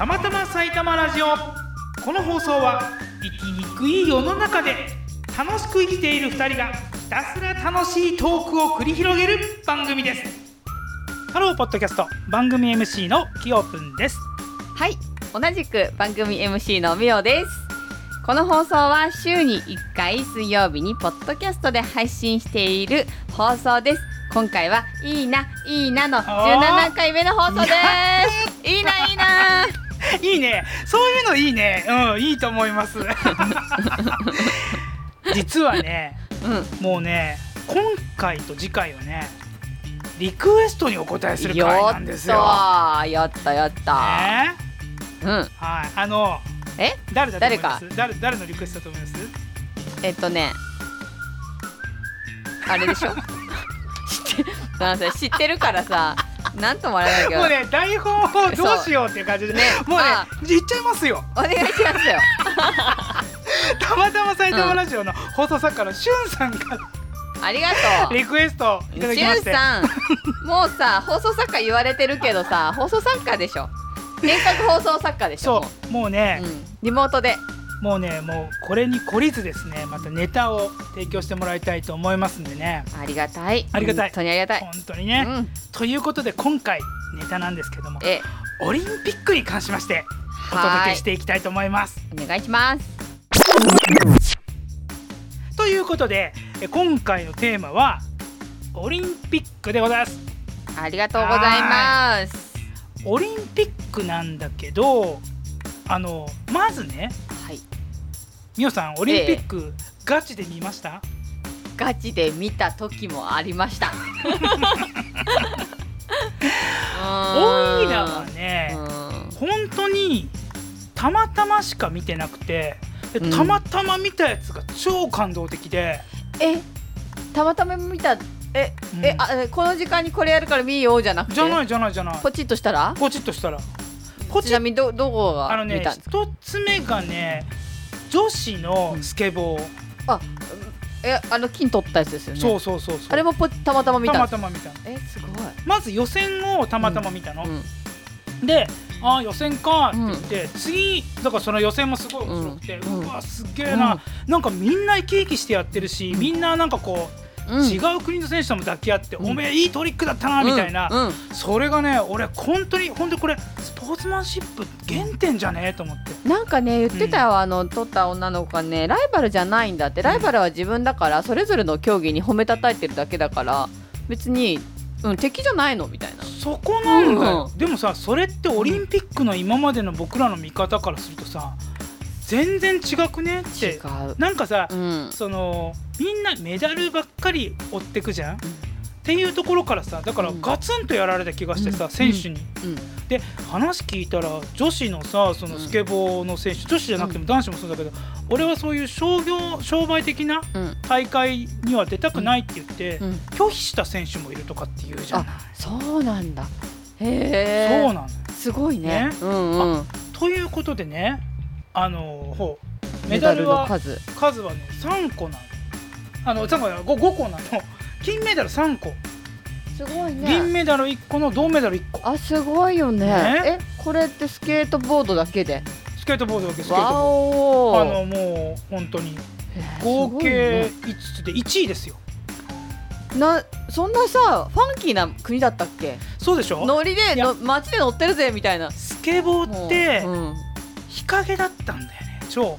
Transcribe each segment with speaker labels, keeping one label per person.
Speaker 1: たまたま埼玉ラジオ。この放送は生きにくい世の中で楽しく生きている2人がひたすら楽しいトークを繰り広げる番組です。ハローポッドキャスト番組 MC のきよぷんです。
Speaker 2: はい同じく番組 MC のみおです。この放送は週に1回水曜日にポッドキャストで配信している放送です。今回はいいないいなの17回目の放送です。いいないいな い
Speaker 1: いね。そういうのいいね。うんいいと思います。実はね
Speaker 2: うん。
Speaker 1: もうね今回と次回はねリクエストにお答えする回なんですよ。
Speaker 2: やったやった。
Speaker 1: ね。
Speaker 2: うん。
Speaker 1: はい。あの
Speaker 2: え？
Speaker 1: 誰だと思います？誰誰のリクエストだと思います？
Speaker 2: えっとねあれでしょ？知って知ってるからさなんともあれだけど。
Speaker 1: もうね台本をどうしようっていう感じで
Speaker 2: ね。
Speaker 1: もうね
Speaker 2: あ
Speaker 1: 言っちゃいますよ。
Speaker 2: お願いしますよ。
Speaker 1: たまたま埼玉ラジオの放送作家のしゅんさんから
Speaker 2: ありがとう。
Speaker 1: リクエストいただきまして。
Speaker 2: さんもうさ放送作家言われてるけどさ放送作家でしょ。遠隔放送作家でしょ
Speaker 1: そうもうね
Speaker 2: うん、リモートで
Speaker 1: もうねもうこれに懲りずですねまたネタを提供してもらいたいと思いますんでね。
Speaker 2: ありがたい。
Speaker 1: ありがたい。
Speaker 2: 本当にありがたい。
Speaker 1: 本当にね、
Speaker 2: うん。
Speaker 1: ということで今回ネタなんですけども
Speaker 2: え
Speaker 1: オリンピックに関しましてお届けしていきたいと思います。
Speaker 2: お願いします。
Speaker 1: ということでえ今回のテーマはオリンピックでございます。
Speaker 2: ありがとうございます。
Speaker 1: オリンピックなんだけどあのまずね
Speaker 2: はい
Speaker 1: みおさんオリンピック、ガチで見ました？
Speaker 2: ガチで見た時もありました。
Speaker 1: オイラはね。
Speaker 2: うん。
Speaker 1: 本当にたまたましか見てなくてたまたま見たやつが超感動的で、
Speaker 2: えたまたま見たえ、
Speaker 1: うん。
Speaker 2: えあえこの時間にこれやるから見ようじゃなくて？
Speaker 1: じゃないじゃないじゃない。
Speaker 2: ポチッとしたら？
Speaker 1: ポチッとしたら。ポチ
Speaker 2: ちなみにどどこが
Speaker 1: あのね一つ目がね女子のスケボー、
Speaker 2: あえあの金取ったやつですよね。
Speaker 1: そうそうそうそう。
Speaker 2: あれもポたまたま見た。
Speaker 1: たまたま見たの。
Speaker 2: えすごい、
Speaker 1: まず予選をたまたま見たの、
Speaker 2: うん、
Speaker 1: であー予選かって言って、次だからその予選もすごい面白くて、う
Speaker 2: うん
Speaker 1: わすっげえな、なんかみんな生き生きしてやってるし、みんななんかこう、
Speaker 2: うん
Speaker 1: 違う国の選手とも抱き合って、
Speaker 2: うん。
Speaker 1: おめえいいトリックだったなみたいな、
Speaker 2: うん。うん。
Speaker 1: それがね俺本当に本当にこれスポーツマンシップ原点じゃねえと思って。
Speaker 2: なんかね言ってたよ、あの取った女の子がねライバルじゃないんだって。ライバルは自分だからそれぞれの競技に褒めたたいてるだけだから別に、うん、敵じゃないのみたいな。
Speaker 1: そこなんだよ、
Speaker 2: うん。
Speaker 1: でもさそれってオリンピックの今までの僕らの見方からするとさ全然違くね？って。
Speaker 2: 違う、
Speaker 1: なんかさ、
Speaker 2: うん、
Speaker 1: そのみんなメダルばっかり追ってくじゃん、っていうところからさだから
Speaker 2: うん。
Speaker 1: ガツンとやられた気がしてさ、
Speaker 2: うん。
Speaker 1: 選手に。
Speaker 2: うん。
Speaker 1: で話聞いたら女子のさそのスケボーの選手、女子じゃなくても男子もそうだけど、俺はそういう商業商売的な
Speaker 2: うん。
Speaker 1: 大会には出たくないって言って、
Speaker 2: うん、
Speaker 1: 拒否した選手もいるとかっていうじゃない。
Speaker 2: そうなんだ。へえ
Speaker 1: そうなの。よ
Speaker 2: すごいね。
Speaker 1: ね。
Speaker 2: うんうん。
Speaker 1: ということでねあのほう。メ
Speaker 2: メダル
Speaker 1: は
Speaker 2: の数。
Speaker 1: 数はね3個なの。あの3個ない 5, 5個なの。金メダル3個。
Speaker 2: すごい
Speaker 1: 銀
Speaker 2: ね
Speaker 1: メダル1個の銅メダル1個。
Speaker 2: あすごいよね。
Speaker 1: ね。
Speaker 2: えこれってスケートボードだけで？
Speaker 1: スケートボードだけスケート
Speaker 2: わ
Speaker 1: ボード。あ
Speaker 2: お
Speaker 1: のもう本当に。合計
Speaker 2: す
Speaker 1: 5つで1位ですよ。
Speaker 2: なそんなさファンキーな国だったっけ？
Speaker 1: そうでしょ？
Speaker 2: ノリでの街で乗ってるぜみたいな。
Speaker 1: スケボーって
Speaker 2: もううん。
Speaker 1: 日陰だったんだよね。超。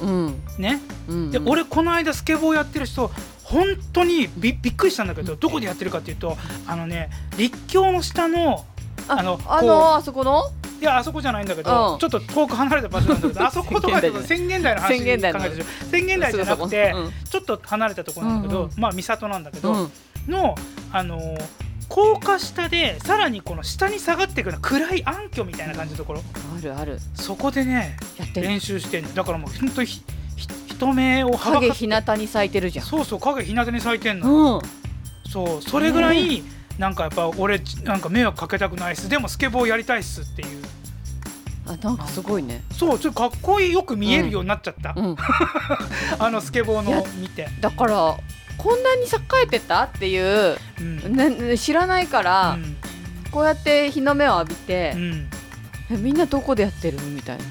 Speaker 2: うん。
Speaker 1: ね。
Speaker 2: うん
Speaker 1: で俺この間スケボーやってる人本当にびびっくりしたんだけどどこでやってるかっていうとあのね立教の下の
Speaker 2: あ
Speaker 1: あの
Speaker 2: あのあそこの？
Speaker 1: いやあそこじゃないんだけど、
Speaker 2: うん。
Speaker 1: ちょっと遠く離れた場所なんだけど あそことか宣言台の話考えてる宣言台じゃなくて、
Speaker 2: うん。
Speaker 1: ちょっと離れたところなんだけど、
Speaker 2: うん。
Speaker 1: まあ三郷なんだけど、
Speaker 2: うん。
Speaker 1: のあのー高架下でさらにこの下に下がっていくような暗い暗渠みたいな感じのところ。
Speaker 2: あるある。
Speaker 1: そこでね
Speaker 2: やってる。
Speaker 1: 練習してんの。だからもう本当にひひ人目をはば
Speaker 2: 影
Speaker 1: かって。
Speaker 2: 日向に咲いてるじゃん。
Speaker 1: そうそう影日向に咲いてんの、
Speaker 2: うん。
Speaker 1: そうそれぐらい、なんかやっぱ俺なんか迷惑かけたくないっす。でもスケボーやりたいっすっていう。
Speaker 2: あなんかすごいね。
Speaker 1: そうちょっとかっこいいよく見えるようになっちゃった、
Speaker 2: うん。
Speaker 1: あのスケボーの見て、
Speaker 2: だからこんなに栄えてた？っていう、
Speaker 1: うん。
Speaker 2: 知らないから、
Speaker 1: うん。
Speaker 2: こうやって日の目を浴びて
Speaker 1: う、ん。
Speaker 2: えみんなどこでやってるみたいな。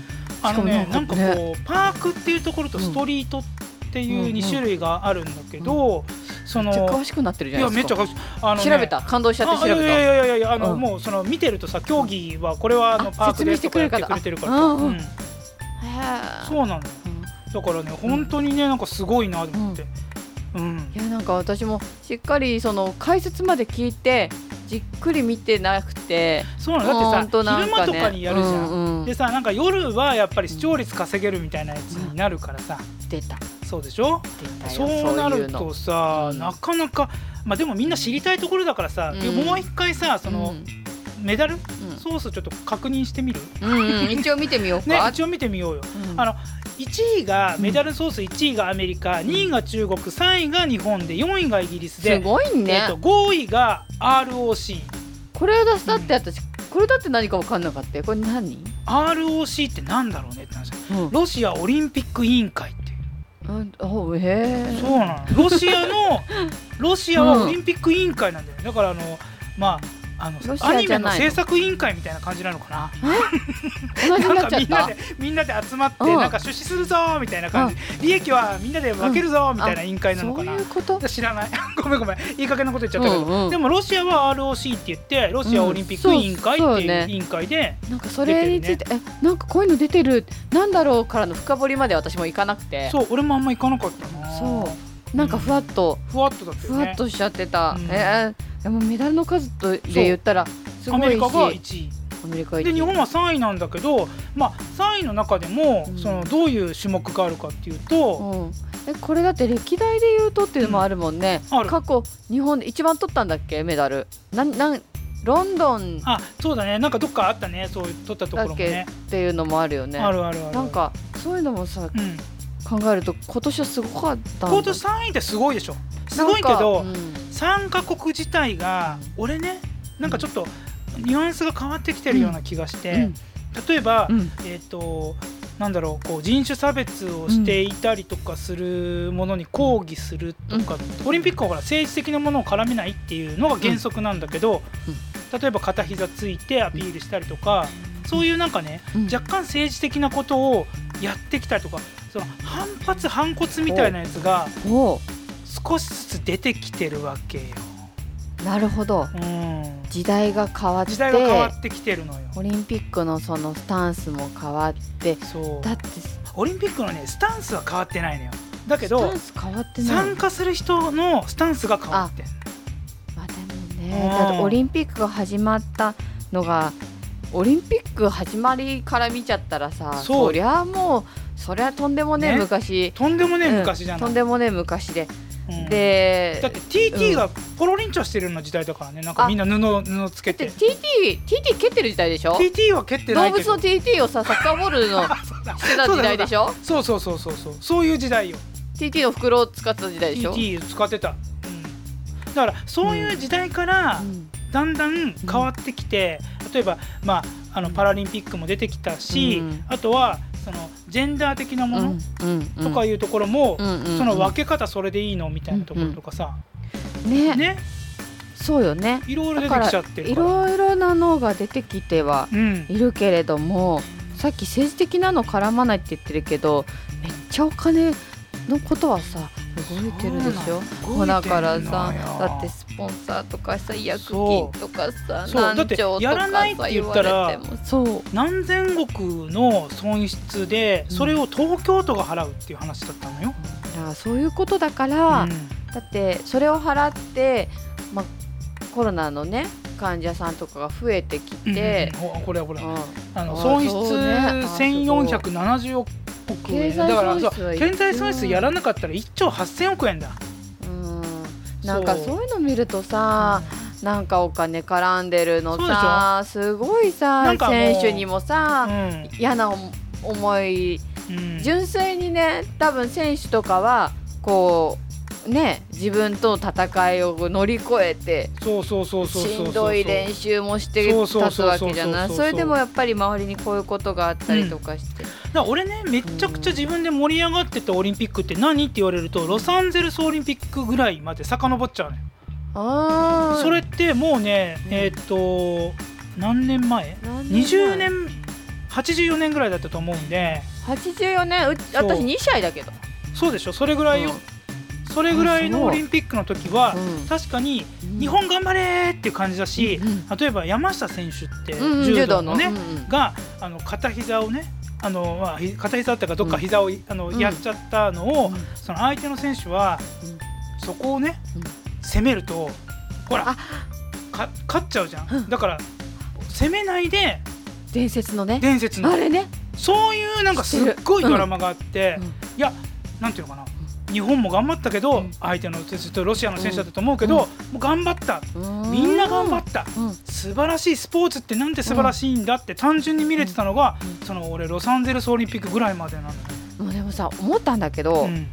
Speaker 1: あのね
Speaker 2: し
Speaker 1: なんかこうパークっていうところとストリートっていう
Speaker 2: うんうん
Speaker 1: 2種類があるんだけど、そ
Speaker 2: めっちゃ詳
Speaker 1: の
Speaker 2: しくなってるじ
Speaker 1: い
Speaker 2: ゃないですか。
Speaker 1: やめっちゃ詳しい。あの、ね、
Speaker 2: 調べた？感動しちゃって調べた？
Speaker 1: あいやいやいやいやあの、
Speaker 2: うん。
Speaker 1: もうその見てるとさ競技はこれはあの
Speaker 2: あ
Speaker 1: パークでとかやってくれてるから
Speaker 2: うん
Speaker 1: そうなのよ。だからね本当にねなんかすごいなと思って、うん。
Speaker 2: いやなんか私もしっかりその解説まで聞いてじっくり見てなくて
Speaker 1: そうなの？だってさ、
Speaker 2: ほんとなん
Speaker 1: 昼間とかにやるじゃん、
Speaker 2: うんうん。
Speaker 1: でさなんか夜はやっぱり視聴率稼げるみたいなやつになるからさ、
Speaker 2: 出た。
Speaker 1: そうでしょ？そうなるとさ、
Speaker 2: うん。
Speaker 1: なかなかまあでもみんな知りたいところだからさ、
Speaker 2: うん。
Speaker 1: もう一回さその、
Speaker 2: うん。
Speaker 1: メダル
Speaker 2: うん。
Speaker 1: ソースちょっと確認してみる？
Speaker 2: うんうん。一応見てみようか、
Speaker 1: ね一応見てみようよ、
Speaker 2: うん。
Speaker 1: あの1位がメダルソース1位がアメリカ2位が中国3位が日本で4位がイギリス
Speaker 2: す
Speaker 1: で、
Speaker 2: ごいね、
Speaker 1: えっと、5位が ROC
Speaker 2: これ出したって私これだって何か分かんなかったよ。これ何
Speaker 1: ？ROC ってなんだろうねって話
Speaker 2: うん。
Speaker 1: ロシアオリンピック委員会っていう。そうなの。ロシアの ロシアはオリンピック委員会なんだよね。だからあのまああのアニメの制作委員会みたいな感じなのかな？
Speaker 2: な
Speaker 1: んかみんなでみんなで集まって
Speaker 2: うん。
Speaker 1: なんか出資するぞみたいな感じ。利益はみんなで分けるぞみたいな委員会なのかな？
Speaker 2: いうこと？
Speaker 1: 知らない。ごめんごめん。いい加減なこと言っちゃったけど、
Speaker 2: うんうん。
Speaker 1: でもロシアは ROC って言ってロシアオリンピック委員会っていう委員会で、
Speaker 2: なんかそれについて、えなんかこういうの出てるなんだろうからの深掘りまで私もいかなくて。
Speaker 1: そう俺もあんま行かなかったな。
Speaker 2: そうなんかふわっと、
Speaker 1: ふわっとだったよね。
Speaker 2: ふわっとしちゃってた、
Speaker 1: うん。
Speaker 2: えーでもメダルの数とで言ったらすごいし
Speaker 1: アメリカが1位。
Speaker 2: アメリカ一
Speaker 1: で日本は3位なんだけど、まあ、3位の中でも、
Speaker 2: うん。
Speaker 1: そのどういう種目があるかっていうと、
Speaker 2: うん、えこれだって歴代で言うとっていうのもあるもんね、
Speaker 1: うん。ある。
Speaker 2: 過去日本で一番取ったんだっけメダル。なんなんロンドン。
Speaker 1: あそうだね。なんかどっかあったね。そういう取ったところもね。
Speaker 2: っていうのもあるよね。
Speaker 1: あるあるある。
Speaker 2: なんかそういうのもさ
Speaker 1: うん
Speaker 2: 考えると今年はすごかった
Speaker 1: 今年3位ってすごいでしょ。すごいけど、
Speaker 2: なんか
Speaker 1: 参加国自体が俺ねなんかちょっとニュアンスが変わってきてるような気がして、
Speaker 2: うん。
Speaker 1: 例えば、
Speaker 2: うん。
Speaker 1: えっ、となんだろうこう人種差別をしていたりとかするものに抗議するとか、オリンピックはほら政治的なものを絡めないっていうのが原則なんだけど、例えば片膝ついてアピールしたりとかそういうなんかね、
Speaker 2: うん。
Speaker 1: 若干政治的なことをやってきたりとかその反発反骨みたいなやつが少しずつ出てきてるわけよ。
Speaker 2: なるほど。
Speaker 1: うん、
Speaker 2: 時代が変わって
Speaker 1: 時代が変わってきてるのよ。
Speaker 2: オリンピックのそのスタンスも変わって
Speaker 1: そう。
Speaker 2: だって
Speaker 1: オリンピックのねスタンスは変わってないのよ。だけ
Speaker 2: ス
Speaker 1: ど
Speaker 2: タンス変わってない
Speaker 1: 参加する人のスタンスが変わってん
Speaker 2: まあでも
Speaker 1: うん。
Speaker 2: ねだってオリンピックが始まったのがオリンピック始まりから見ちゃったらさ
Speaker 1: そ
Speaker 2: りゃもうそりゃとんでもね
Speaker 1: ね？
Speaker 2: 昔。
Speaker 1: とんでもね
Speaker 2: うん。
Speaker 1: 昔じゃない？
Speaker 2: とんでもね昔で、
Speaker 1: うん。
Speaker 2: で
Speaker 1: だって TT がポロリンチョしてるような時代だからね。なんかみんな布布つけ
Speaker 2: で
Speaker 1: て
Speaker 2: TT TT 蹴ってる時代でしょ
Speaker 1: ？TT は蹴って
Speaker 2: 動物の TT をさ サッカーボールのしてた時代でしょ？
Speaker 1: そうそうそうそうそうそう。いう時代よ。
Speaker 2: TT の袋を使ってた時代でしょ、
Speaker 1: TT 使ってた、うん、だからそういう時代から
Speaker 2: うん。
Speaker 1: だんだん変わってきて、例えば、まあ、あのパラリンピックも出てきたし、
Speaker 2: うん。
Speaker 1: あとはそのジェンダー的なものとかいうところも、その分け方それでいいのみたいなところとかさ、
Speaker 2: ね。
Speaker 1: ね。
Speaker 2: そうよね。
Speaker 1: いろいろ出てきちゃって
Speaker 2: い
Speaker 1: るから。
Speaker 2: ろいろなのが出てきては
Speaker 1: うん。
Speaker 2: いるけれどもさっき政治的なの絡まないって言ってるけどめっちゃお金のことはさ動いてるでしょ？
Speaker 1: そうなの。
Speaker 2: もうだからさだってスポンサーとかさ医薬
Speaker 1: そう
Speaker 2: 金とかさ
Speaker 1: そうだって
Speaker 2: 何兆と
Speaker 1: やら
Speaker 2: か
Speaker 1: ないって言
Speaker 2: さ言わ
Speaker 1: ったら
Speaker 2: れてもそう
Speaker 1: 何千億の損失で
Speaker 2: うん。
Speaker 1: それを東京都が払うっていう話だったのよ。
Speaker 2: だからそういうことだから、
Speaker 1: うん。
Speaker 2: だってそれを払って、まあ、コロナのね患者さんとかが増えてきて、
Speaker 1: うんうん。ほこれはこれ
Speaker 2: うん。
Speaker 1: あの
Speaker 2: あ
Speaker 1: 損失
Speaker 2: そうね。あ
Speaker 1: 1470億円
Speaker 2: 経済
Speaker 1: だから経済損失やらなかったら1兆8000億円だ。
Speaker 2: うん。なんか
Speaker 1: そう
Speaker 2: いうの見るとさなんかお金絡んでるのさすごいさ選手にも
Speaker 1: う
Speaker 2: さ、
Speaker 1: ん。
Speaker 2: 嫌な思い。
Speaker 1: うん。
Speaker 2: 純粋にね多分選手とかはこうね自分との戦いを乗り越えて
Speaker 1: そうそうそうそうそうそう。
Speaker 2: しんどい練習もして立つわけじゃない？
Speaker 1: そ
Speaker 2: れでもやっぱり周りにこういうことがあったりとかして、
Speaker 1: だから俺ねめっちゃくちゃ自分で盛り上がってたオリンピックって何？って言われるとロサンゼルスオリンピックぐらいまで遡っちゃうのよ。
Speaker 2: あー。
Speaker 1: それってもうねえーっと何年前？
Speaker 2: 何年前
Speaker 1: ?20 年84年ぐらいだったと思うんで。
Speaker 2: 84年？う私2試合だけど。
Speaker 1: そうでしょ？それぐらいよ、それぐらいのオリンピックの時は、
Speaker 2: うん。
Speaker 1: 確かに日本頑張れーっていう感じだし、
Speaker 2: うん
Speaker 1: 例えば山下選手って柔道のね、があの片膝をねあの、まあ、ひ片膝だったかどっか
Speaker 2: うん。
Speaker 1: 膝を、あの
Speaker 2: うん。
Speaker 1: やっちゃったのを、
Speaker 2: うん。
Speaker 1: その相手の選手は
Speaker 2: うん。
Speaker 1: そこをね、
Speaker 2: うん。
Speaker 1: 攻めるとほら
Speaker 2: あ。
Speaker 1: か勝っちゃうじゃん、
Speaker 2: うん。
Speaker 1: だから攻めないで
Speaker 2: 伝説のね。
Speaker 1: 伝説の。
Speaker 2: あれね。
Speaker 1: そういうなんかすっごいドラマがあって、
Speaker 2: うん。
Speaker 1: いやなんていうのかな日本も頑張ったけど、
Speaker 2: うん。
Speaker 1: 相手のずっとロシアの選手だったと思うけど、
Speaker 2: うん。
Speaker 1: もう頑張った。
Speaker 2: う
Speaker 1: みんな頑張った。
Speaker 2: うん。
Speaker 1: 素晴らしいスポーツってなんて素晴らしいんだって単純に見れてたのが、
Speaker 2: うん。
Speaker 1: その俺ロサンゼルスオリンピックぐらいまでなのよ、
Speaker 2: もうでもさ思ったんだけど、
Speaker 1: うん。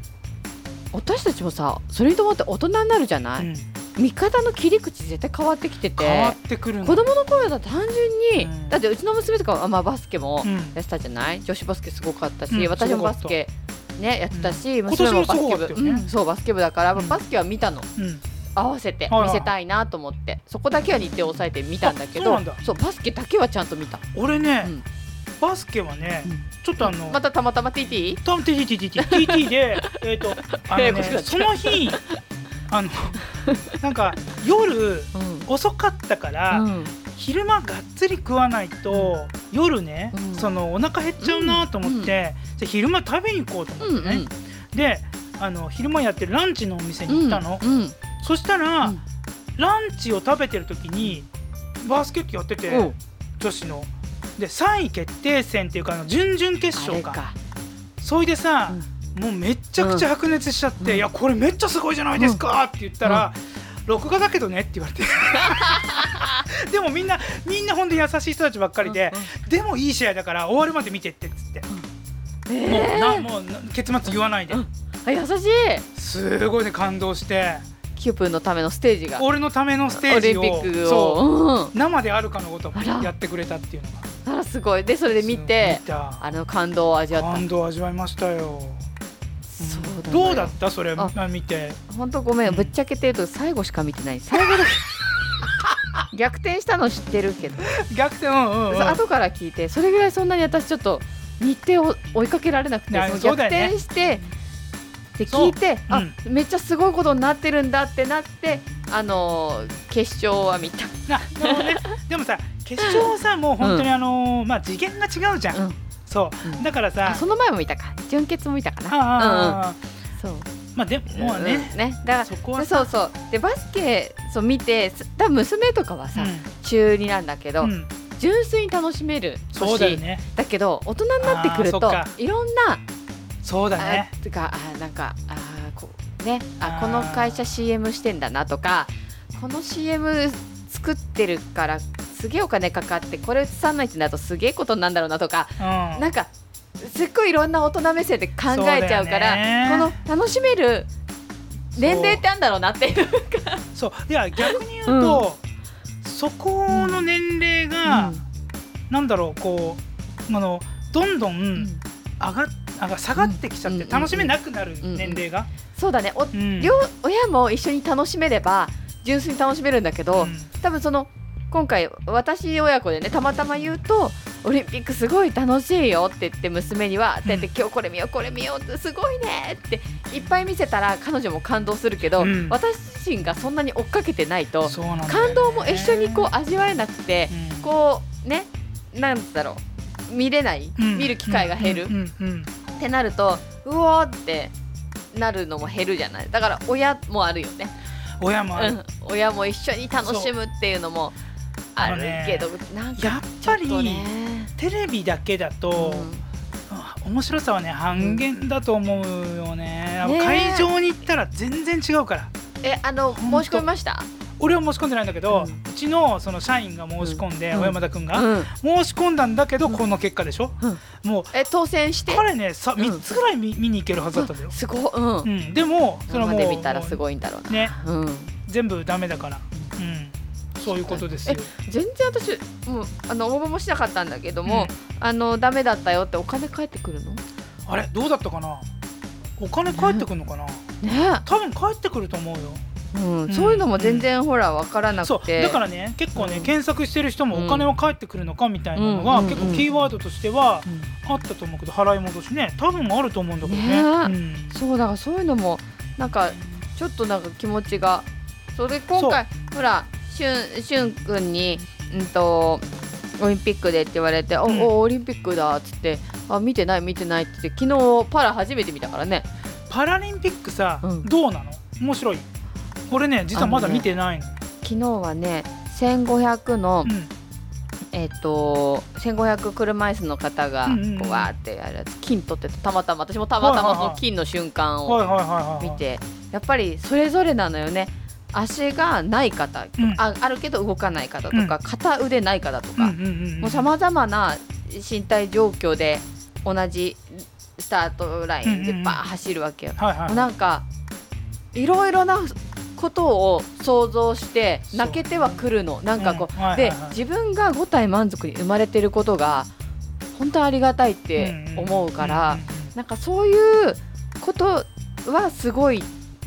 Speaker 2: 私たちもさそれに伴って大人になるじゃない、
Speaker 1: うん。
Speaker 2: 見方の切り口絶対変わってきてて
Speaker 1: 変わってくるの。
Speaker 2: 子供の頃だと単純に、
Speaker 1: うん。
Speaker 2: だってうちの娘とかは、まあ、バスケも
Speaker 1: うん。
Speaker 2: やってたじゃない？女子バスケすごかったし、
Speaker 1: うん。
Speaker 2: 私もバスケねやってたし、
Speaker 1: うん
Speaker 2: 娘もバスケ部、
Speaker 1: ね。
Speaker 2: うんそうバスケ部だから、
Speaker 1: うん。
Speaker 2: バスケは見たの。
Speaker 1: うん。
Speaker 2: 合わせて見せたいなと思って。そこだけは日程を抑えて見たんだけど
Speaker 1: あそうなんだ。
Speaker 2: そうバスケだけはちゃんと見た、
Speaker 1: 俺ね、
Speaker 2: うん。
Speaker 1: バスケはね、
Speaker 2: うん。
Speaker 1: ちょっとあの、
Speaker 2: またたまたま TT?
Speaker 1: タン TTTTT で えっとあのねそうの日あのなんか夜
Speaker 2: うん。
Speaker 1: 遅かったから、
Speaker 2: うん
Speaker 1: 昼間がっつり食わないと夜ね、
Speaker 2: うん。
Speaker 1: そのお腹減っちゃうなと思って、
Speaker 2: うん。
Speaker 1: じゃあ昼間食べに行こうと
Speaker 2: うん
Speaker 1: 思ってね、であの昼間やってるランチのお店に行ったの、
Speaker 2: うんうん。
Speaker 1: そしたら、
Speaker 2: うん。
Speaker 1: ランチを食べてる時にバスケットやってて、
Speaker 2: う。ん
Speaker 1: 女子の。で3位決定戦っていうかあの準々決
Speaker 2: あ
Speaker 1: 勝か。それでさ、
Speaker 2: うん。
Speaker 1: もうめっちゃくちゃ白熱しちゃって「
Speaker 2: うん。
Speaker 1: いやこれめっちゃすごいじゃないですか」って言ったら「録画だけどね」って言われてでもみんなみんなほんで優しい人たちばっかりで、でもいい試合だから終わるまで見てってっつって、
Speaker 2: え
Speaker 1: もう
Speaker 2: ー。
Speaker 1: なもうな結末言わないで、
Speaker 2: うん。あ優しい。
Speaker 1: すごいね感動して。
Speaker 2: キュープンのためのステージが。
Speaker 1: 俺のためのステー
Speaker 2: オリ
Speaker 1: ジを
Speaker 2: ンピック
Speaker 1: そう。生であるかのごとく
Speaker 2: あら。
Speaker 1: やってくれたっていうのが。
Speaker 2: あらすごい。でそれで見てあの感動を味わった。
Speaker 1: 感動を味わいましたよ。
Speaker 2: そう
Speaker 1: どうだった？それ見て。
Speaker 2: 本当ごめん、
Speaker 1: うん。
Speaker 2: ぶっちゃけて言うと最後しか見てない。最後だけ逆転したの知ってるけど、
Speaker 1: 逆転うんうんうん。
Speaker 2: 後から聞いてそれぐらいそんなに私ちょっと日程を追いかけられなくて逆転してって聞いて、あ、
Speaker 1: うん。
Speaker 2: めっちゃすごいことになってるんだってなってあのー決勝は見た、
Speaker 1: ななるほどね。でもさ決勝はさもう本当にあのーまあ次元が違うじゃん、
Speaker 2: うん。
Speaker 1: そう。
Speaker 2: うん。
Speaker 1: だからさ
Speaker 2: あその前も見たか。準決も見たかな。
Speaker 1: ああ、
Speaker 2: そう
Speaker 1: まあでももうね、
Speaker 2: んね。だから
Speaker 1: そこはさ。
Speaker 2: そうそう。でバスケそう見てす多分娘とかはさ、中2なんだけど、
Speaker 1: うん。うん
Speaker 2: 純粋に楽しめる年。
Speaker 1: そうだよね。
Speaker 2: だけど大人になってくるといろんな
Speaker 1: そうだね。
Speaker 2: あてかあなんかあーこうね。あこの会社 CM してんだなとかこの CM 作ってるからすげえお金かかってこれ映さないってなるとすげえことになるんだろうなとか
Speaker 1: うん。
Speaker 2: なんかすっごいいろんな大人目線で考えちゃうからこの楽しめる年齢ってあるんだろうなっていう
Speaker 1: そう。いや逆に言うと、そこの年齢が、なんだろうこうあのどんどん上が上が下がってきちゃって
Speaker 2: うん
Speaker 1: 楽しめなくなる
Speaker 2: ん
Speaker 1: 年齢が、
Speaker 2: そうだね。お
Speaker 1: うん。
Speaker 2: 両親も一緒に楽しめれば純粋に楽しめるんだけど、
Speaker 1: うん。
Speaker 2: 多分その今回私親子でねたまたま言うとオリンピックすごい楽しいよって言って娘には、って言って今日これ見ようこれ見ようってすごいねっていっぱい見せたら彼女も感動するけど、
Speaker 1: うん。
Speaker 2: 私自身がそんなに追っかけてないと
Speaker 1: ね。
Speaker 2: 感動も一緒にこう味わえなくて、
Speaker 1: うん。
Speaker 2: こうねなんだろう見れない、
Speaker 1: うん。
Speaker 2: 見る機会が減る、
Speaker 1: うん。うん。うん。
Speaker 2: ってなるとうおーってなるのも減るじゃない。だから親もあるよね。
Speaker 1: 親もある、
Speaker 2: うん、親も一緒に楽しむっていうのもあるけど、なんか
Speaker 1: やっぱりテレビだけだと、あ面白さはね半減だと思うよね,、
Speaker 2: ねえ。
Speaker 1: 会場に行ったら全然違うから。
Speaker 2: うんえあの申し込みました？
Speaker 1: 俺は申し込んでないんだけど、
Speaker 2: う
Speaker 1: うんちのその社員が申し込んで、
Speaker 2: うん。
Speaker 1: 小山田君が、
Speaker 2: うん。
Speaker 1: 申し込んだんだけど、この結果でしょ、
Speaker 2: うん。
Speaker 1: もう
Speaker 2: え当選して？
Speaker 1: 彼ねさ
Speaker 2: うん。
Speaker 1: 3つぐらい見,、見に行けるはずだったんだよ、
Speaker 2: すごい。うん、
Speaker 1: うん。でもそれは
Speaker 2: 生
Speaker 1: もう
Speaker 2: で見たらすごいんだろうな、
Speaker 1: ね。
Speaker 2: うん、
Speaker 1: 全部ダメだから、うん、そういうことですよ。
Speaker 2: 全然私もうあの応募もしなかったんだけども、あのダメだったよってお金返ってくるの？
Speaker 1: あれ？どうだったかな？お金返ってくるのかな、
Speaker 2: ね。
Speaker 1: 多分返ってくると思うよ。
Speaker 2: うん
Speaker 1: うん。
Speaker 2: そういうのも全然ほら分からな
Speaker 1: そう
Speaker 2: くて
Speaker 1: だからね結構ね、
Speaker 2: うん。
Speaker 1: 検索してる人も
Speaker 2: うん
Speaker 1: お金は返ってくるのかみたいなのが、
Speaker 2: うん。
Speaker 1: 結構キーワードとしては
Speaker 2: うん。
Speaker 1: あったと思うけど払い戻しね多分あると思うんだけどね。
Speaker 2: ね。
Speaker 1: うん。
Speaker 2: そうだからそういうのもなんかちょっとなんか気持ちがそれ今回ほらしゅんしゅんくんにうんとオリンピックでって言われて「お
Speaker 1: うん。
Speaker 2: おオリンピックだ」っつって「あ見てない見てない」って言って昨日パラ初めて見たからね。
Speaker 1: パラリンピックさ、
Speaker 2: うん。
Speaker 1: どうなの？面白い。俺ね実はまだ見てないの。
Speaker 2: 昨日はね1500の、
Speaker 1: うん。
Speaker 2: えっ、と1500車椅子の方がこ
Speaker 1: う
Speaker 2: わーってやるやつ金取っててたまたま私もたまたまその金の瞬間を。見てやっぱりそれぞれなのよね足がない方、
Speaker 1: うん。
Speaker 2: ああるけど動かない方とか、
Speaker 1: うん。
Speaker 2: 片腕ない方とか、さまざまな身体状況で同じスタートラインでバーッ走るわけよ。なんかいろいろなことを想像して泣けてはくるの。なんかこう、
Speaker 1: うん。
Speaker 2: で
Speaker 1: はい
Speaker 2: 自分が五体満足に生まれてることが本当ありがたいって思うから、なんかそういうことはすごい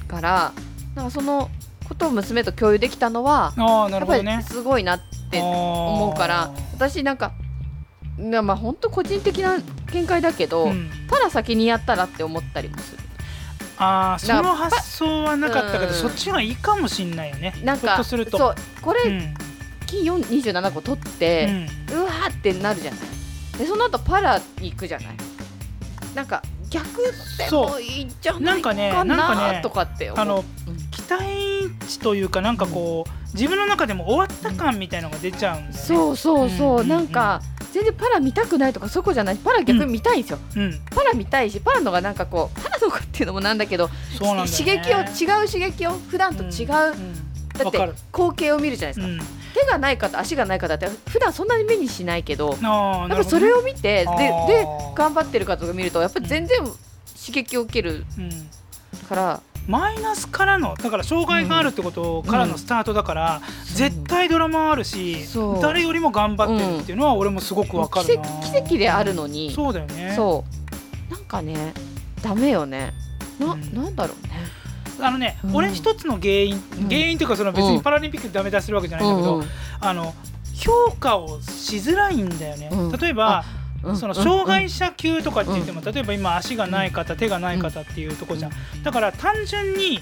Speaker 2: からなんかそのことを娘と共有できたのは
Speaker 1: うんああな
Speaker 2: やっぱり。すごいなって思
Speaker 1: 思
Speaker 2: うから私なんかまあ本当個人的な見解だけど、
Speaker 1: うん。
Speaker 2: ただ先にやったらって思ったりもする。
Speaker 1: ああその発想はなかったけど、
Speaker 2: うん。
Speaker 1: そっちがいいかもしんないよね。
Speaker 2: なんか。そうこれ、
Speaker 1: うん。
Speaker 2: 金4 27個取って、うわーってなるじゃない。でその後パラに行くじゃない。なんか逆でもいいんじゃないかな
Speaker 1: なんかねね
Speaker 2: とかって思う
Speaker 1: あの
Speaker 2: うん
Speaker 1: 期待値というかなんかこう自分の中でも終わった感みたいのが出ちゃうんね。
Speaker 2: そうそうそう、
Speaker 1: うん
Speaker 2: なんか全然パラ見たくないとかそこじゃないパラ逆に見たいんですよ、
Speaker 1: うん、
Speaker 2: パラ見たいしパラのがなんかこうパラのがっていうのもなんだけど
Speaker 1: ね。
Speaker 2: 刺激を違う刺激を普段と違う、だ
Speaker 1: うん。
Speaker 2: って光景を見るじゃないですか、
Speaker 1: うん、
Speaker 2: 手がない方足がない方って普段そんなに目にしないけどやっぱそれを見てでで頑張ってる方とか見るとやっぱり全然刺激を受ける
Speaker 1: うん。
Speaker 2: から、
Speaker 1: マイナスからのだから障害があるってことからのスタートだから、絶対ドラマあるし誰よりも頑張ってるっていうのは俺もすごくわかるな、
Speaker 2: 奇跡奇跡であるのに、
Speaker 1: そうだよね。
Speaker 2: そう。なんかねダメよね。な,、
Speaker 1: うん。
Speaker 2: なんだろうね。
Speaker 1: あのね、
Speaker 2: うん。
Speaker 1: 俺一つの原因、
Speaker 2: うん。
Speaker 1: 原因というかその別にパラリンピックでダメ出しするわけじゃないんだけど、
Speaker 2: うん。
Speaker 1: あの評価をしづらいんだよね、
Speaker 2: うん。
Speaker 1: 例えば
Speaker 2: うん
Speaker 1: その障害者級とかって言っても、例えば今足がない方、手がない方っていうとこじゃん、だから単純に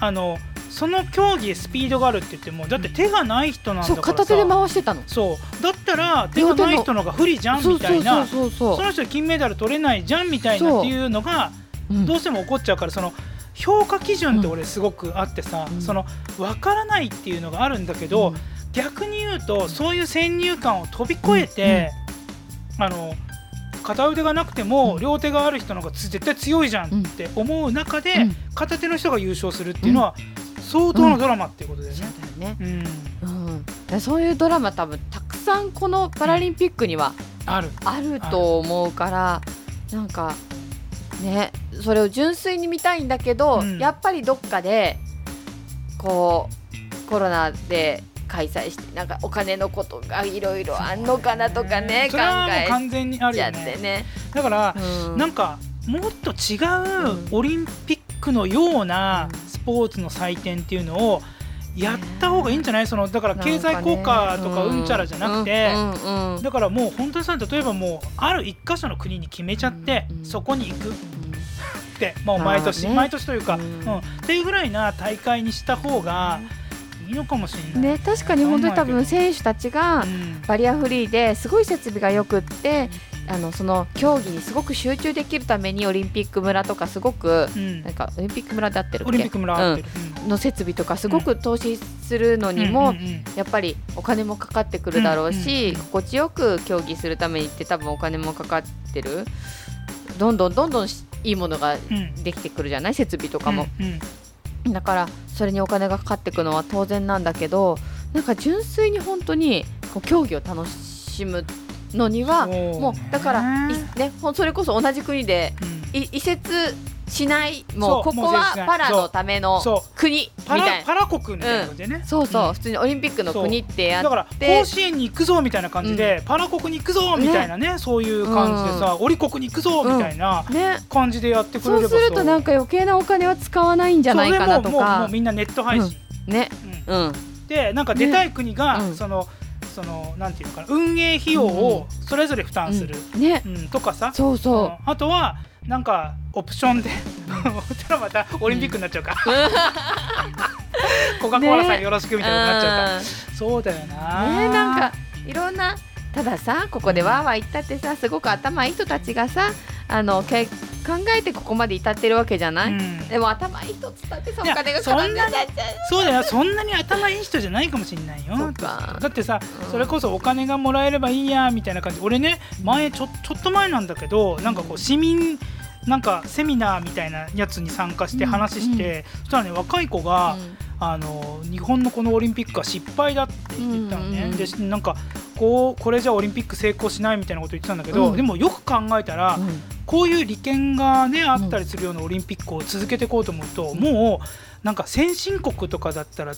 Speaker 1: あのその競技スピードがあるって言ってもだって手がない人なんだからさ。
Speaker 2: 片手で回してたの。
Speaker 1: そう。だったら手がない人のが不利じゃんみたいな。
Speaker 2: そうそうそう
Speaker 1: その人金メダル取れないじゃんみたいなっていうのが
Speaker 2: う。ん。
Speaker 1: どうしても起こっちゃうからその評価基準って俺すごくあってさ、
Speaker 2: うん。
Speaker 1: その分からないっていうのがあるんだけど、逆に言うとそういう先入観を飛び越えて、あの片腕がなくても
Speaker 2: うん。
Speaker 1: 両手がある人の方が絶対強いじゃんって思う中で、
Speaker 2: うん。
Speaker 1: 片手の人が優勝するっていうのは相当のドラマっていうことだよ
Speaker 2: そう
Speaker 1: ね。うん。
Speaker 2: そういうドラマ多分たくさんこのパラリンピックには
Speaker 1: ある。
Speaker 2: あると思うからなんかねそれを純粋に見たいんだけど、
Speaker 1: うん。
Speaker 2: やっぱりどっかでこうコロナで開催してなんかお金のことがいろいろあんのかなとかね考え
Speaker 1: 完全にあるよね。
Speaker 2: ね。
Speaker 1: だから、
Speaker 2: うん。
Speaker 1: なんかもっと違う
Speaker 2: うん。
Speaker 1: オリンピックのような
Speaker 2: うん。
Speaker 1: スポーツの祭典っていうのをやった方がいいんじゃない？そのだから経済効果とかうん。ちゃらじゃなくて、
Speaker 2: うんうんうん。
Speaker 1: だからもう本当にさ例えばもうある一箇所の国に決めちゃって、
Speaker 2: うん
Speaker 1: そこに行く。ってもう毎年、毎年というか、
Speaker 2: う
Speaker 1: うん。んっていうぐらいな大会にした方がいいのかもしれない。
Speaker 2: ね確かに本当に多分選手たちが
Speaker 1: うん。
Speaker 2: バリアフリーですごい設備がよくってあのその競技にすごく集中できるためにオリンピック村とかすごく
Speaker 1: うん。
Speaker 2: なんかオリンピック村で合ってるっけ？
Speaker 1: オリンピック村
Speaker 2: の設備とかすごく投資するのにも、
Speaker 1: うんうんうん。
Speaker 2: やっぱりお金もかかってくるだろうし、
Speaker 1: うんうん。
Speaker 2: 心地よく競技するためにって多分お金もかかってる。どんどんどんどんしいいものが
Speaker 1: うん。
Speaker 2: できてくるじゃない？設備とかも、
Speaker 1: うんうん
Speaker 2: だからそれにお金がかかってくのは当然なんだけどなんか純粋に本当にこう競技を楽しむのにはもうだからいねそれこそ同じ国で移設しないも
Speaker 1: そう
Speaker 2: うここはパラのための
Speaker 1: そう。
Speaker 2: 国み
Speaker 1: パ
Speaker 2: たいな。
Speaker 1: ラパラ国みたいな感じでね、
Speaker 2: そうそう、
Speaker 1: ん
Speaker 2: 普通にオリンピックの国ってや
Speaker 1: だから
Speaker 2: って
Speaker 1: 甲子園に行くぞみたいな感じで、パラ国に行くぞみたいなねそういう感じでさ、折国に行くぞみたいな
Speaker 2: ね。
Speaker 1: 感じでやってくれ
Speaker 2: そう。
Speaker 1: ればさ
Speaker 2: するとなんか余計なお金は使わないんじゃないかなと
Speaker 1: そうでもうみんなネット配信、
Speaker 2: ね。
Speaker 1: うん。
Speaker 2: うん。
Speaker 1: でなんか出たい国が、
Speaker 2: ねうん。
Speaker 1: そのそのなんていうのかな運営費用をそれぞれ負担する、
Speaker 2: うん。ね。
Speaker 1: うんとかさ。
Speaker 2: そうそ
Speaker 1: う。ん。あとはなんかオプションでたらまたオリンピックになっちゃうから、コカ・コーラさん
Speaker 2: ね
Speaker 1: よろしくみたいになっちゃうから、そうだよな。
Speaker 2: ねなんかいろんなたださここでわーわー言ったってさすごく頭いい人たちがさあのけ考えてここまで至ってるわけじゃない、
Speaker 1: うん。
Speaker 2: でも頭いい人っつったってそお金が
Speaker 1: そんな
Speaker 2: 絡んで
Speaker 1: そうだよ。そんなに頭いい人じゃないかもしれないよ。だってさ、
Speaker 2: うん。
Speaker 1: それこそお金がもらえればいいやみたいな感じ。俺ね前ちょちょっと前なんだけどなんかこう市民なんかセミナーみたいなやつに参加して話して、そしたらね若い子が、
Speaker 2: うん
Speaker 1: あの日本のこのオリンピックは失敗だって言ったのね、
Speaker 2: うんうんうん。
Speaker 1: でなんかこうこれじゃオリンピック成功しないみたいなこと言ってたんだけど、
Speaker 2: うん。
Speaker 1: でもよく考えたら、
Speaker 2: うん。
Speaker 1: こういう利権がねあったりするようなオリンピックを続けていこうと思うと、もうなんか先進国とかだったら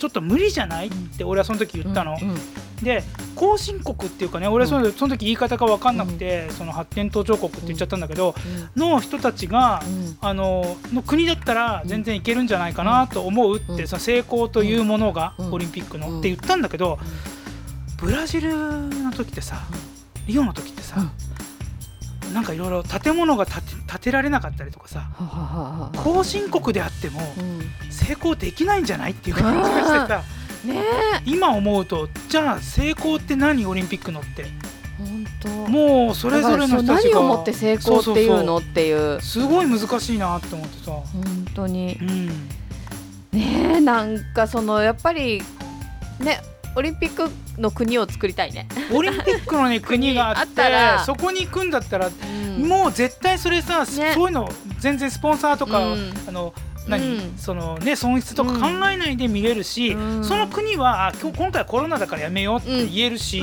Speaker 1: ちょっと無理じゃない？って俺はその時言ったの。
Speaker 2: うん
Speaker 1: で後進国っていうかね俺はその,、その時言い方が分かんなくて、その発展途上国って言っちゃったんだけど、の人たちが、
Speaker 2: うん。
Speaker 1: あのの国だったら全然いけるんじゃないかなと思うって、
Speaker 2: うん。
Speaker 1: その成功というものが、
Speaker 2: うん。
Speaker 1: オリンピックの、
Speaker 2: うん。
Speaker 1: って言ったんだけど、ブラジルの時ってさ、リオの時ってさ、なんかいろいろ建物が建て建てられなかったりとかさ後進国であっても
Speaker 2: うん。
Speaker 1: 成功できないんじゃないっていう感じがしてさ
Speaker 2: ね
Speaker 1: 今思うとじゃあ成功って何オリンピックのって。
Speaker 2: 本当
Speaker 1: もうそれぞれの人たちが
Speaker 2: 何をもって成功っていうのっていう。
Speaker 1: すごい難しいなって思ってさ、
Speaker 2: 本当に。
Speaker 1: うん、
Speaker 2: ねえなんかそのやっぱりねオリンピックの国を作りたいね、
Speaker 1: オリンピックの、ね、国があって そこに行くんだったら、
Speaker 2: うん。
Speaker 1: もう絶対それさ、
Speaker 2: ね。
Speaker 1: そういうの全然スポンサーとか、
Speaker 2: うん。
Speaker 1: あの何、
Speaker 2: うん。
Speaker 1: そのね損失とか考えないで見れるし、
Speaker 2: うん。
Speaker 1: その国はあ今日今回コロナだからやめようって言えるし、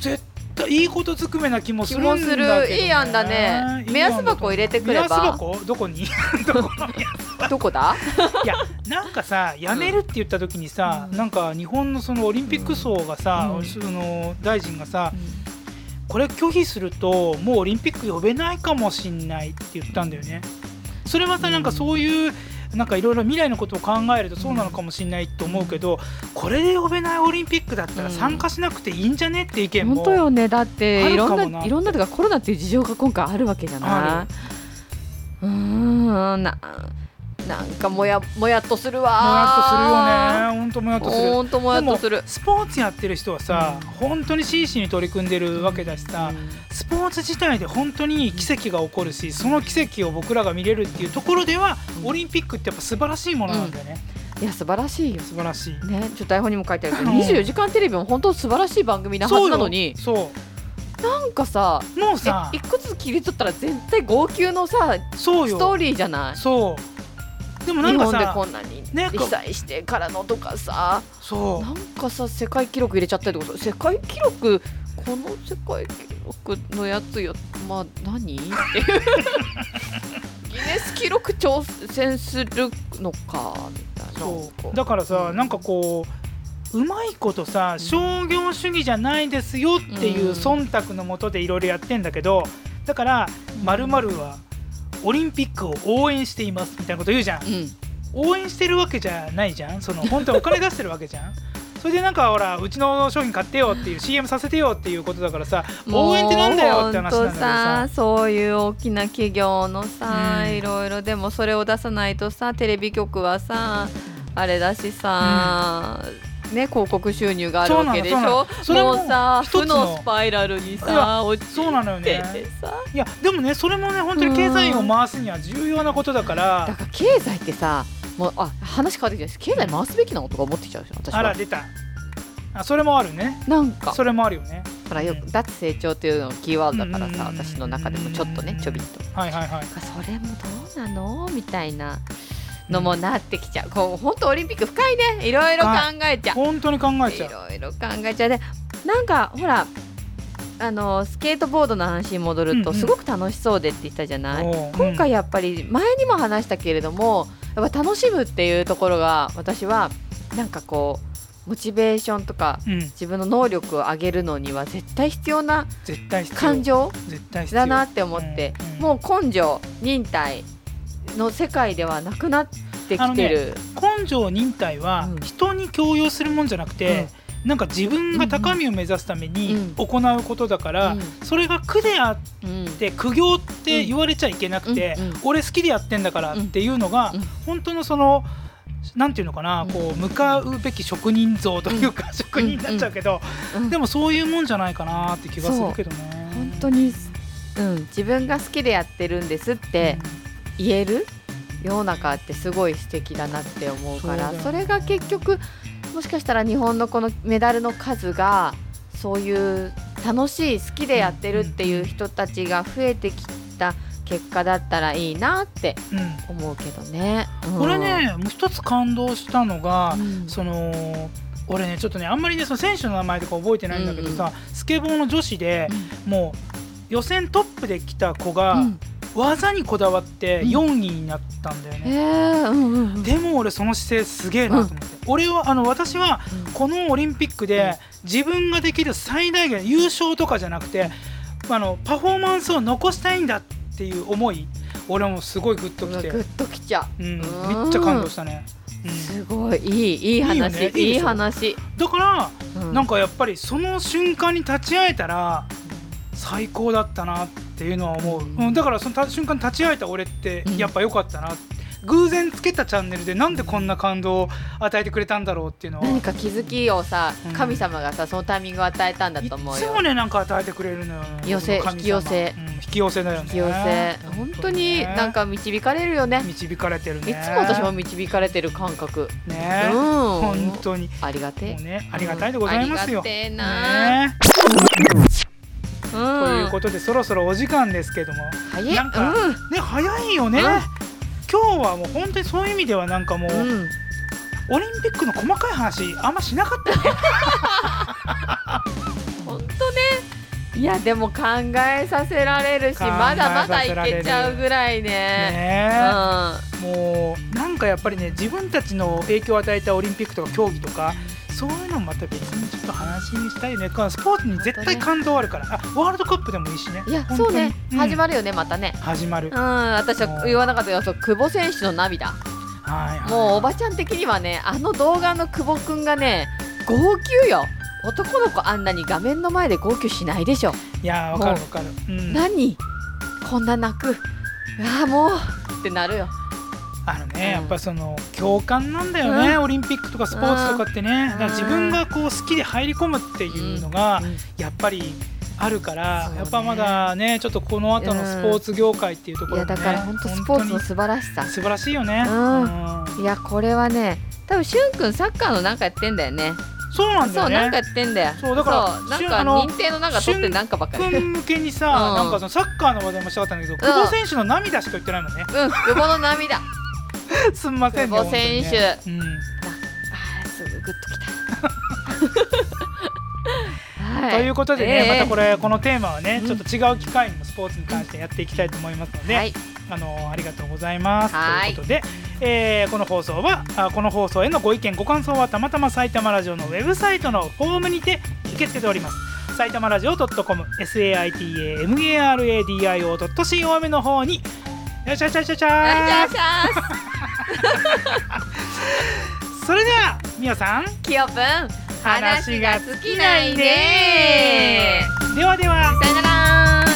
Speaker 1: 絶対いいことずくめな気もす
Speaker 2: 気
Speaker 1: るんだけど、
Speaker 2: もする。いい案だね。目安箱入れてくれば。
Speaker 1: 目安箱？どこに？どこの目安？
Speaker 2: どこだ？
Speaker 1: いやなんかさやめるって言った時にさ、
Speaker 2: うん。
Speaker 1: なんか日本のそのオリンピック層がさ、
Speaker 2: うん。
Speaker 1: その大臣がさ、これ拒否するともうオリンピック呼べないかもしんないって言ったんだよね。それはさ、
Speaker 2: うん
Speaker 1: なんかそういうなんかいろいろ未来のことを考えるとそうなのかもしれないと思うけど、これで呼べないオリンピックだったら参加しなくていいんじゃねって意見も
Speaker 2: 本当よね。だって
Speaker 1: あ
Speaker 2: いろん
Speaker 1: な
Speaker 2: ないろんなとかコロナっていう事情が今回あるわけじゃ
Speaker 1: あ
Speaker 2: ないうーんななんかもやもやっとする
Speaker 1: もや
Speaker 2: わ
Speaker 1: っとするよね。本当もやっとする。
Speaker 2: ほんともやっとする。
Speaker 1: スポーツやってる人はさ、本当に真摯に取り組んでるわけだしさ、スポーツ自体で本当に奇跡が起こるしその奇跡を僕らが見れるっていうところでは、
Speaker 2: うん。
Speaker 1: オリンピックってやっぱ素晴らしいものなんだよね、
Speaker 2: いや素晴らしいよ。
Speaker 1: 素晴らしい。
Speaker 2: ねちょっと台本にも書いてあるけど
Speaker 1: うん。
Speaker 2: 24時間テレビも本当素晴らしい番組なはずなのに
Speaker 1: そう
Speaker 2: なんかさ
Speaker 1: よもうさ
Speaker 2: え一個ずつ切り取ったら絶対号泣のさ
Speaker 1: そうよ。
Speaker 2: ストーリーじゃない？
Speaker 1: そうでもなんか
Speaker 2: 日本で
Speaker 1: さ
Speaker 2: こんなに
Speaker 1: ね
Speaker 2: 被災してからのとかさ
Speaker 1: そ
Speaker 2: なんかさ世界記録入れちゃったりとかさ世界記録この世界記録のやつよまあ何？っていう。ギネス記録挑戦するのかみたいう。な
Speaker 1: そうだからさなんかこううまいことさ商業主義じゃないですよっていう
Speaker 2: うん。
Speaker 1: 忖度のもとでいろいろやってんだけどだからまるはオリンピックを応援していますみたいなこと言うじゃん。
Speaker 2: うん。
Speaker 1: 応援してるわけじゃないじゃん。その本当にお金出してるわけじゃん。それでなんかほらうちの商品買ってよっていう CM させてよっていうことだからさ応援ってなんだよって話なんだけどさ。
Speaker 2: そういう大きな企業のさ、
Speaker 1: うん。
Speaker 2: いろいろでもそれを出さないとさテレビ局はさあれだしさ、ね広告収入があるわけでしょ？
Speaker 1: それも
Speaker 2: さ負のスパイラルにさ落ち
Speaker 1: そうなのよ
Speaker 2: て
Speaker 1: ね。いやでもねそれもね本当に経済を回すには重要なことだから。
Speaker 2: だから経済ってさもうあ話変わってきてるんです経済回すべきなのとか思ってきちゃうし私は。
Speaker 1: あら出た。あそれもあるね。
Speaker 2: なんか。
Speaker 1: それもあるよね。
Speaker 2: ほらよく脱成長っていうのがキーワードだからさ
Speaker 1: うん。
Speaker 2: 私の中でもちょっとねちょびっと。
Speaker 1: はいはいはい。
Speaker 2: それもどうなの？みたいなのもなってきちゃう、こう本当オリンピック深いね。いろいろ考えちゃう。
Speaker 1: 本当に考えちゃう。
Speaker 2: いろいろ考えちゃう。でなんかほらあのスケートボードの話に戻ると、
Speaker 1: うんうん。
Speaker 2: すごく楽しそうでって言ったじゃない、今回やっぱり前にも話したけれどもやっぱ楽しむっていうところが私はなんかこうモチベーションとか
Speaker 1: うん、
Speaker 2: 自分の能力を上げるのには絶対必要な感情だなって思って、
Speaker 1: うんうん。
Speaker 2: もう根性忍耐の世界ではなくなってきてる、
Speaker 1: 根性忍耐は
Speaker 2: うん。
Speaker 1: 人に強要するもんじゃなくて、なんか自分が高みを目指すために
Speaker 2: うん。
Speaker 1: 行うことだから、
Speaker 2: うん。
Speaker 1: それが苦であっ
Speaker 2: うん。
Speaker 1: て苦行って言われちゃいけなくて、
Speaker 2: うん。うん。
Speaker 1: 俺好きでやってんだからっていうのが、
Speaker 2: うん。
Speaker 1: 本当のそのなんていうのかな、
Speaker 2: うん。
Speaker 1: こう向かうべき職人像というか、職人になっちゃうけど、
Speaker 2: うん。
Speaker 1: でもそういうもんじゃないかなって気がするけどね。
Speaker 2: 本当に、うん、自分が好きでやってるんですって言える世の中ってすごい素敵だなって思うからそ,、れが結局もしかしたら日本のこのメダルの数がそういう楽しい好きでやってるっていう人たちが増えてきた結果だったらいいなって
Speaker 1: うん。うん
Speaker 2: 思うけどね。うん。
Speaker 1: これねもう一つ感動したのが、
Speaker 2: うん。
Speaker 1: その俺ねちょっとねあんまりねその選手の名前とか覚えてないんだけどさ、スケボーの女子でもう予選トップで来た子が、
Speaker 2: うん
Speaker 1: 技にこだわって
Speaker 2: うん。
Speaker 1: 4位になったんだよ
Speaker 2: へ
Speaker 1: ね、
Speaker 2: えうんうんうん。
Speaker 1: でも俺その姿勢すげえなと思って、俺はあの私はこのオリンピックで自分ができる最大限優勝とかじゃなくてあのパフォーマンスを残したいんだっていう思い俺もすごいグッときて、
Speaker 2: グッときちゃう。
Speaker 1: うん、め
Speaker 2: うん。
Speaker 1: っちゃ感動したね、うん。
Speaker 2: すごい。いいいい話。
Speaker 1: いいよね。いい
Speaker 2: いい話。
Speaker 1: だから
Speaker 2: うん。
Speaker 1: なんかやっぱりその瞬間に立ち会えたら最高だったなっていうのは思う、
Speaker 2: うん。
Speaker 1: うん、だからそのた瞬間に立ち会えた俺って
Speaker 2: うん。
Speaker 1: やっぱ良かったな、偶然つけたチャンネルでなんでこんな感動を与えてくれたんだろうっていうのは。
Speaker 2: 何か気づきをさ
Speaker 1: うん。
Speaker 2: 神様がさそのタイミングを与えたんだ
Speaker 1: い
Speaker 2: と思うよ。
Speaker 1: つも。ねなんか与えてくれるのよ。
Speaker 2: 寄せ引き寄せ。
Speaker 1: うん引き寄せだよね。
Speaker 2: 引き寄せ。本当になんか導かれるよね。
Speaker 1: 導かれてるね。
Speaker 2: いつも私も導かれてる感覚。
Speaker 1: ね、
Speaker 2: うん。
Speaker 1: 本当に。
Speaker 2: ありがてえ。
Speaker 1: ねありがたいでございますよ、
Speaker 2: ありがてえな。
Speaker 1: ね。
Speaker 2: うん
Speaker 1: ということでそろそろお時間ですけども。
Speaker 2: 早い。
Speaker 1: なんかね早いよね、
Speaker 2: うん。
Speaker 1: 今日はもう本当にそういう意味ではなんかもう、オリンピックの細かい話あんましなかったよね。
Speaker 2: 本当ね。いやでも考えさせられるしまだまだいけちゃうぐらいね。
Speaker 1: ね
Speaker 2: う
Speaker 1: もうなんかやっぱりね自分たちの影響を与えたオリンピックとか競技とかそういうのもまた別にちょっと話にしたいね。このスポーツに絶対感動あるから、あワールドカップでもいいしね。
Speaker 2: ん。いやそうね。
Speaker 1: うん。
Speaker 2: 始まるよねまたね。
Speaker 1: 始まる、
Speaker 2: うん私は言わなかったけどそう久保選手の涙。
Speaker 1: はいはい
Speaker 2: もうおばちゃん的にはねあの動画の久保くんがね号泣よ。男の子あんなに画面の前で号泣しないでしょ、
Speaker 1: いやーわかるわかる、うん、
Speaker 2: 何？こんな泣く。ああもう。ってなるよ
Speaker 1: あのね、
Speaker 2: うん。
Speaker 1: やっぱその共感なんだよね、
Speaker 2: うん。
Speaker 1: オリンピックとかスポーツとかってね、だから自分がこう好きで入り込むっていうのが
Speaker 2: うん。
Speaker 1: やっぱりあるから、やっぱまだねちょっとこの後のスポーツ業界っていうところもね
Speaker 2: だから本当スポーツの素晴らしさ。
Speaker 1: 素晴らしいよね、
Speaker 2: うん。
Speaker 1: うん。
Speaker 2: いやこれはね多分しゅんくんサッカーのなんかやってんだよね。
Speaker 1: そうなんだよ
Speaker 2: そうなんか
Speaker 1: ね
Speaker 2: やってんだよ。
Speaker 1: そうだから
Speaker 2: なんか認定のなんか取ってなんかばっかり。
Speaker 1: 向けにさ、
Speaker 2: うん。
Speaker 1: なんかそのサッカーの話題もしたかったんだけど、久保選手の涙しか言ってないもんね。
Speaker 2: 久保の涙。あ
Speaker 1: すんませんね
Speaker 2: 久保選手
Speaker 1: ね
Speaker 2: ーすぐグッときたは
Speaker 1: ということでね、
Speaker 2: ええ。
Speaker 1: またこれこのテーマはね、
Speaker 2: うん。
Speaker 1: ちょっと違う機会にもスポーツに関してやっていきたいと思いますので、
Speaker 2: はい。
Speaker 1: あのありがとうございます。
Speaker 2: はい。
Speaker 1: ということで、えーこの放送はあこの放送へのご意見ご感想はたまたま埼玉ラジオのウェブサイトのフォームにて受け付けております。埼玉ラジオ .com saitamaradio.com の方に。よっしゃよっしゃよっしゃ
Speaker 2: しゃ
Speaker 1: それではみおさん
Speaker 2: ーきよぷん話が尽きないね。
Speaker 1: ではでは。
Speaker 2: さよなら